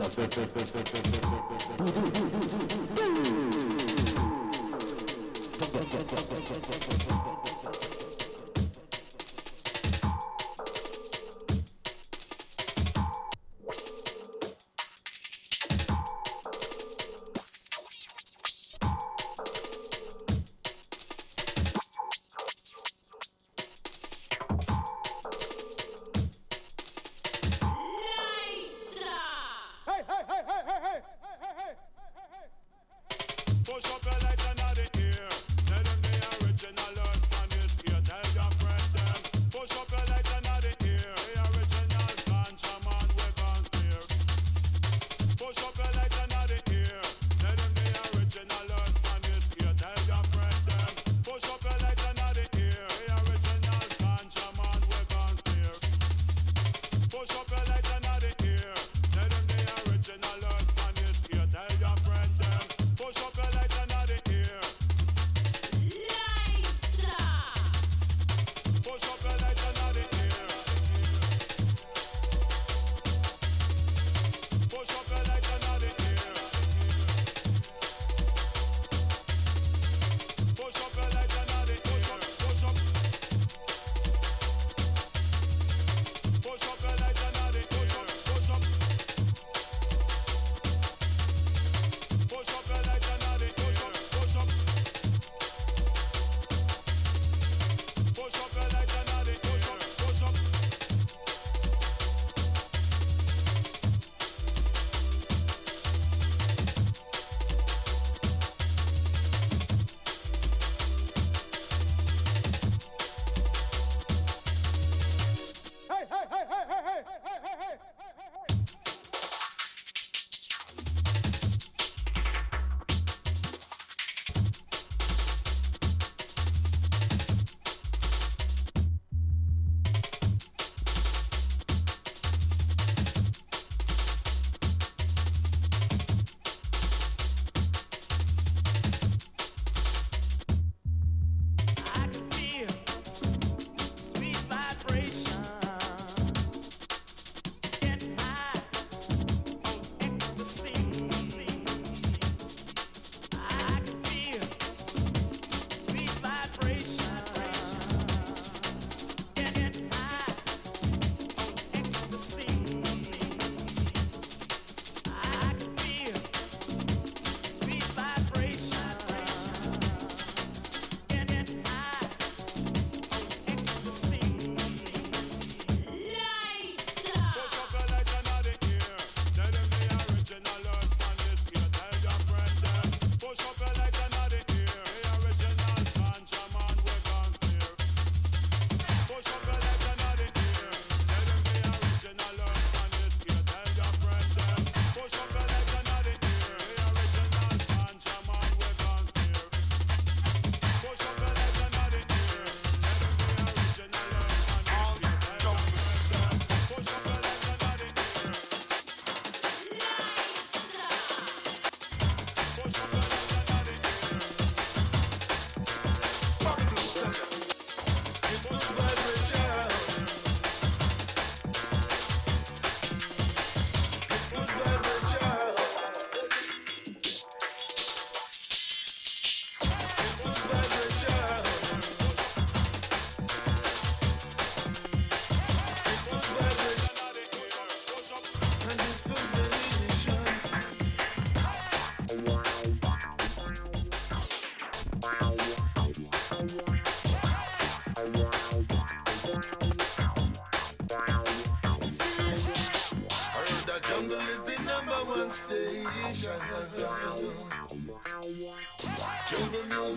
さあ、ペペペペ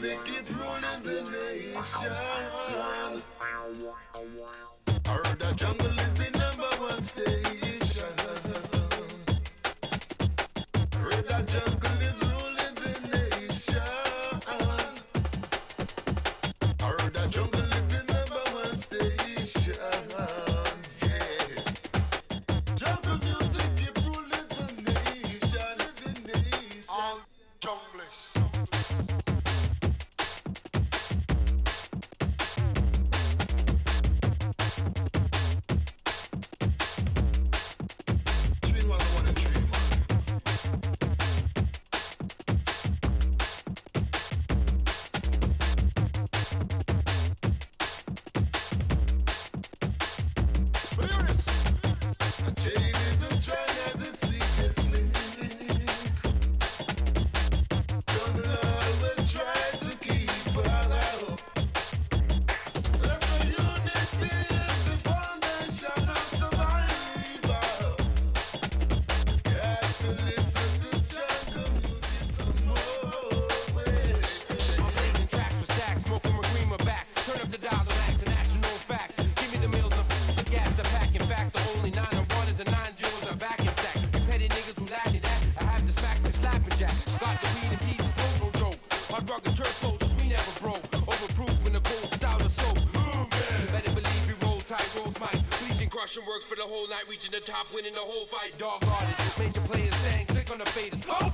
music is ruling the nation. Heard the jungle. Crushing works for the whole night, reaching the top, winning the whole fight. Dog hearted, major players stand, click on the faders. Fuck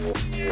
Yeah.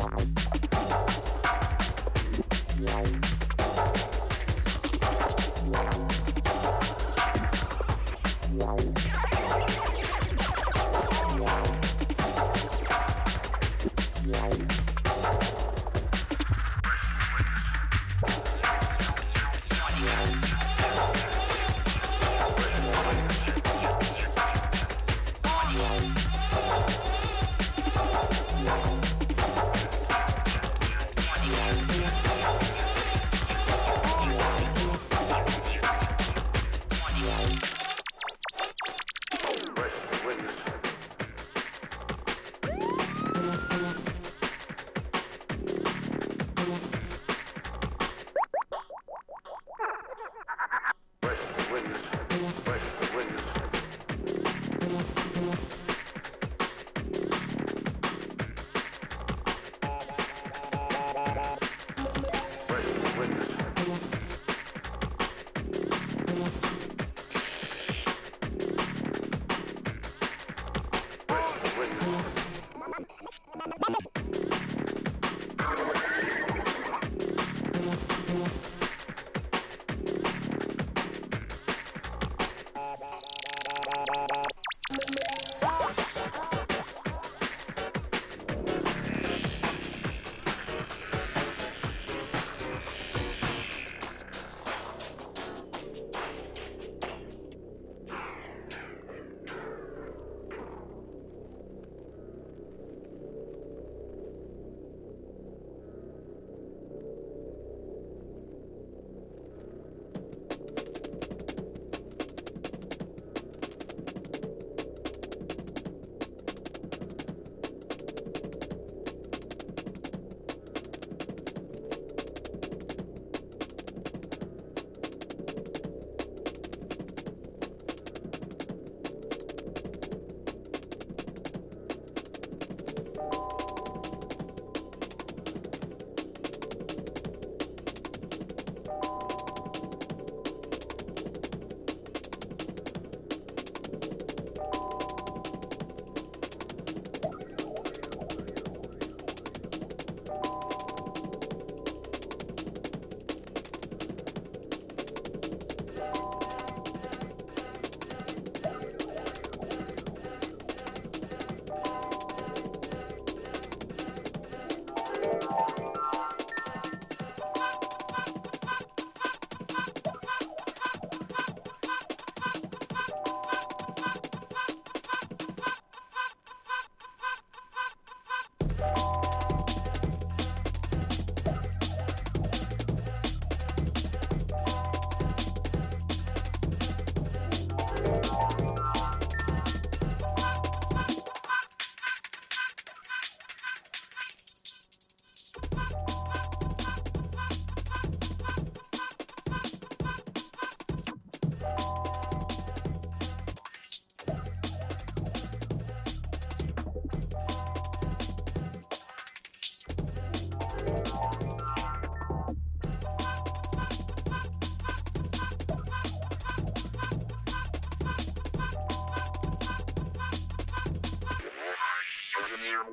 Yeah.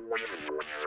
one of the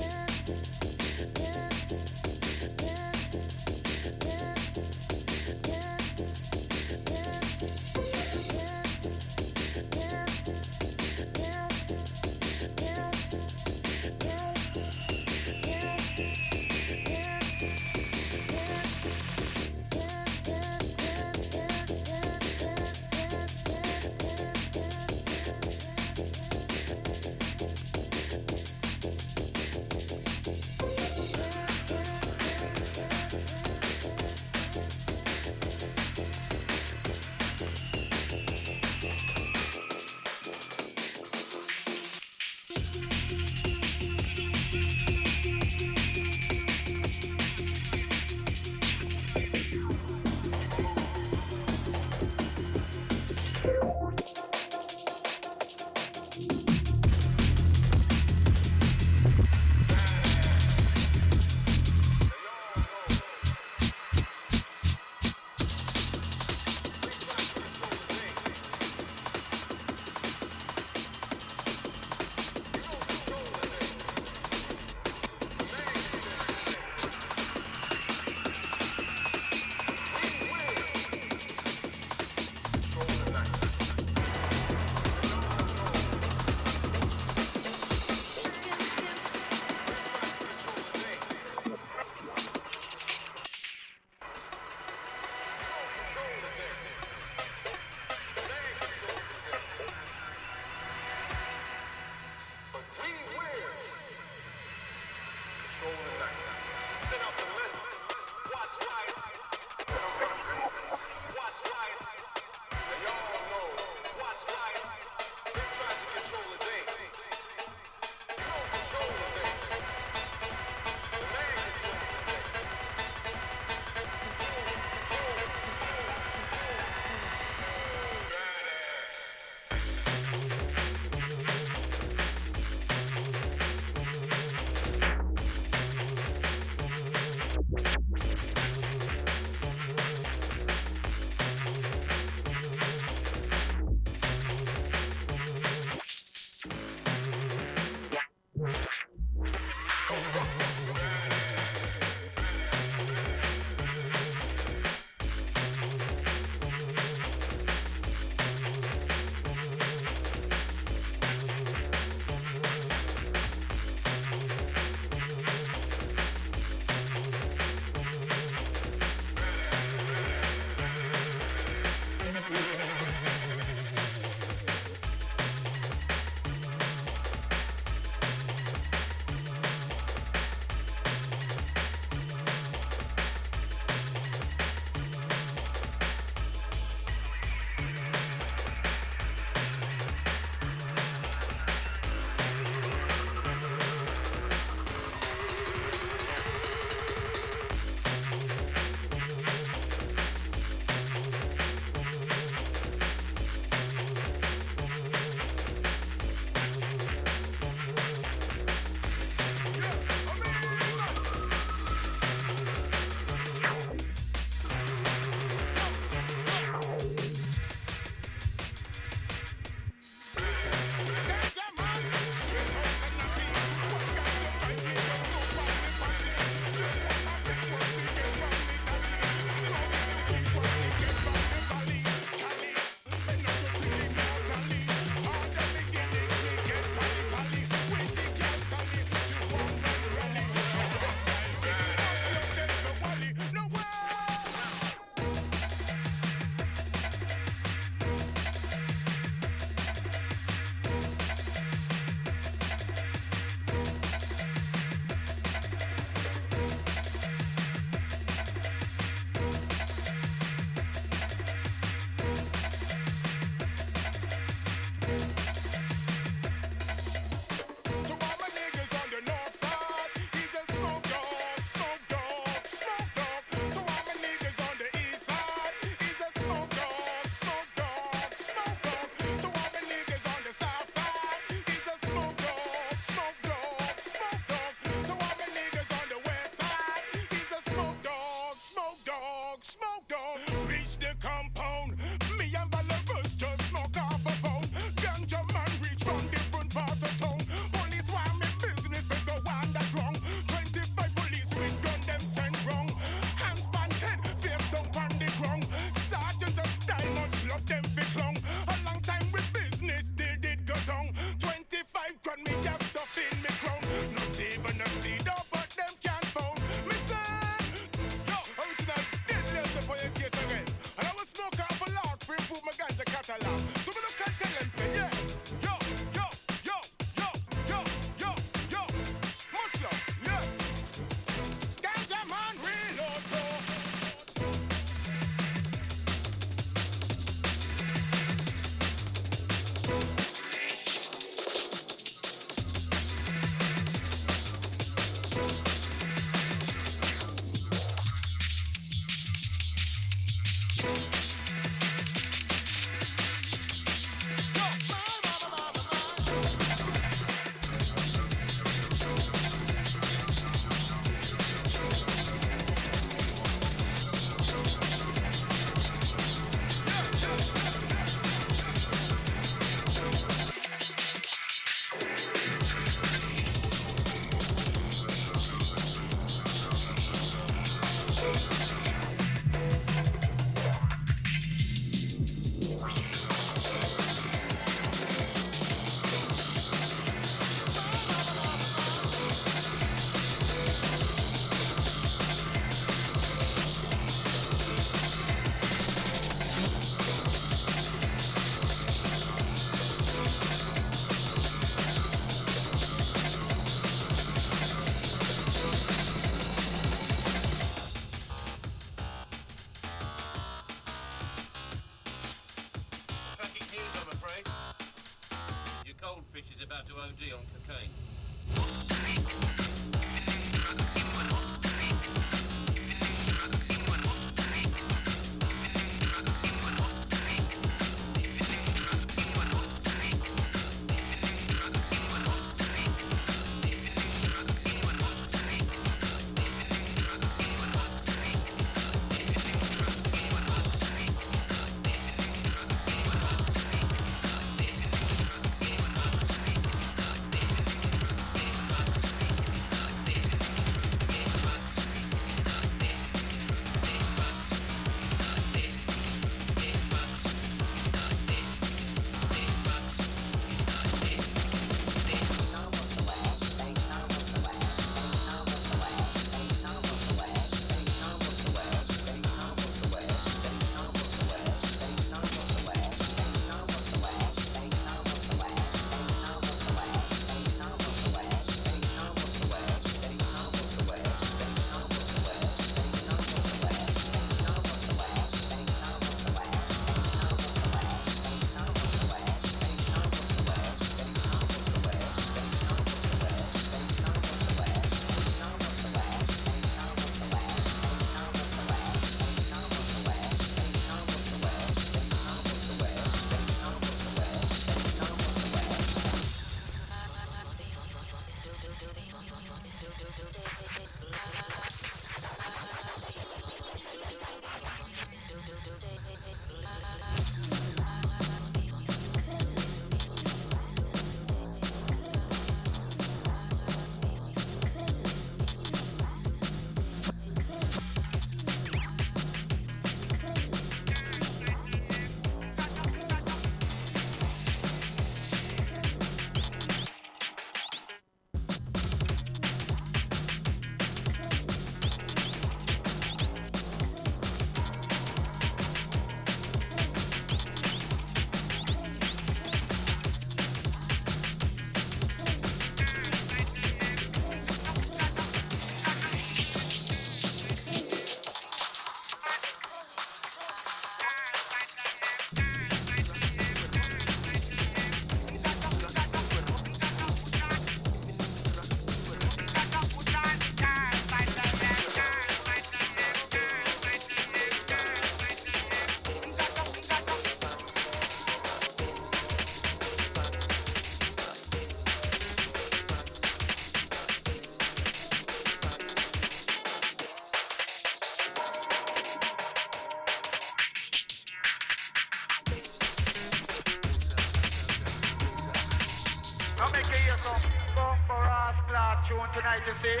see.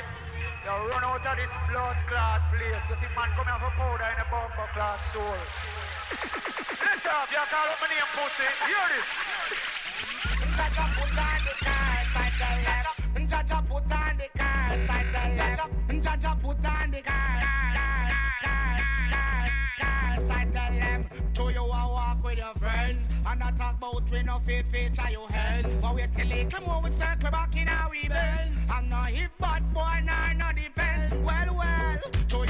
You run out of this blood clot place. You think man come here for powder in a bumper class store. Listen up, you call up my name pussy. Hear this. your friends. And I talk about we no fit feature your hands. But wait till they come over circle back in our events. And no hip, bad boy, nah, no defense. Well, well, to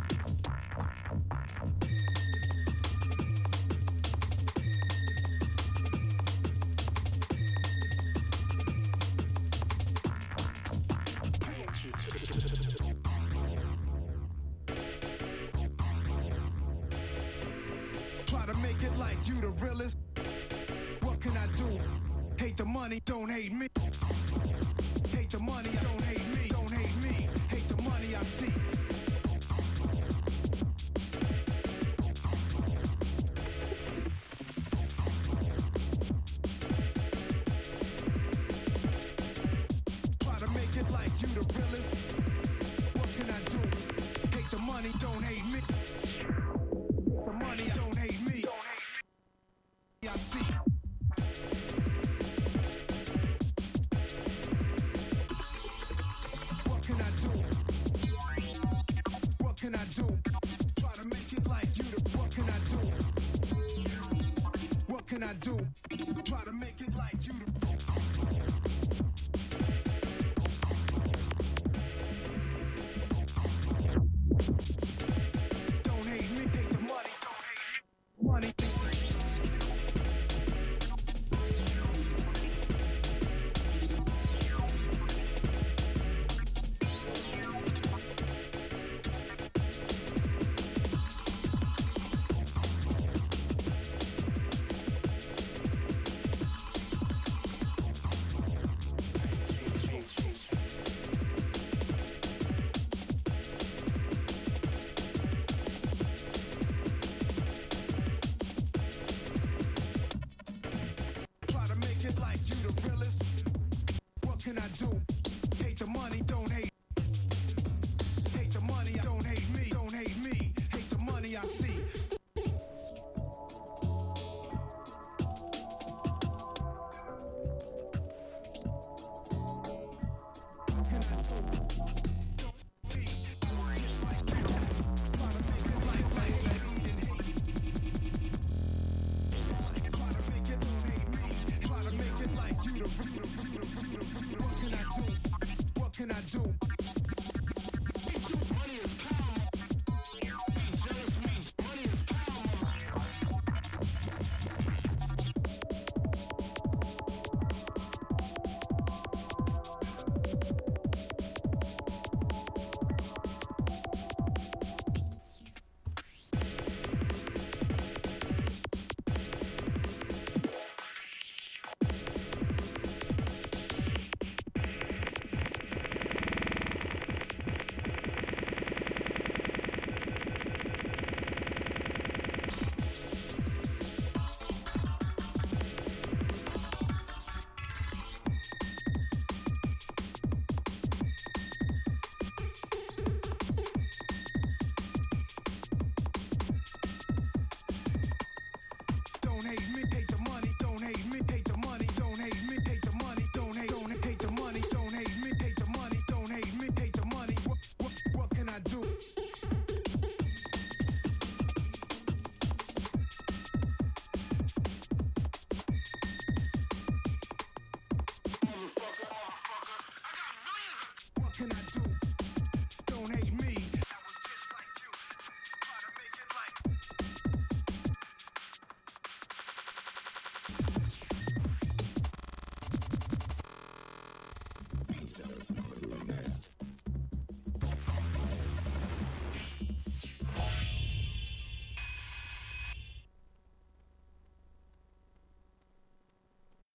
like you the realest. What can I do? Hate the money, don't hate me. I do. can I do?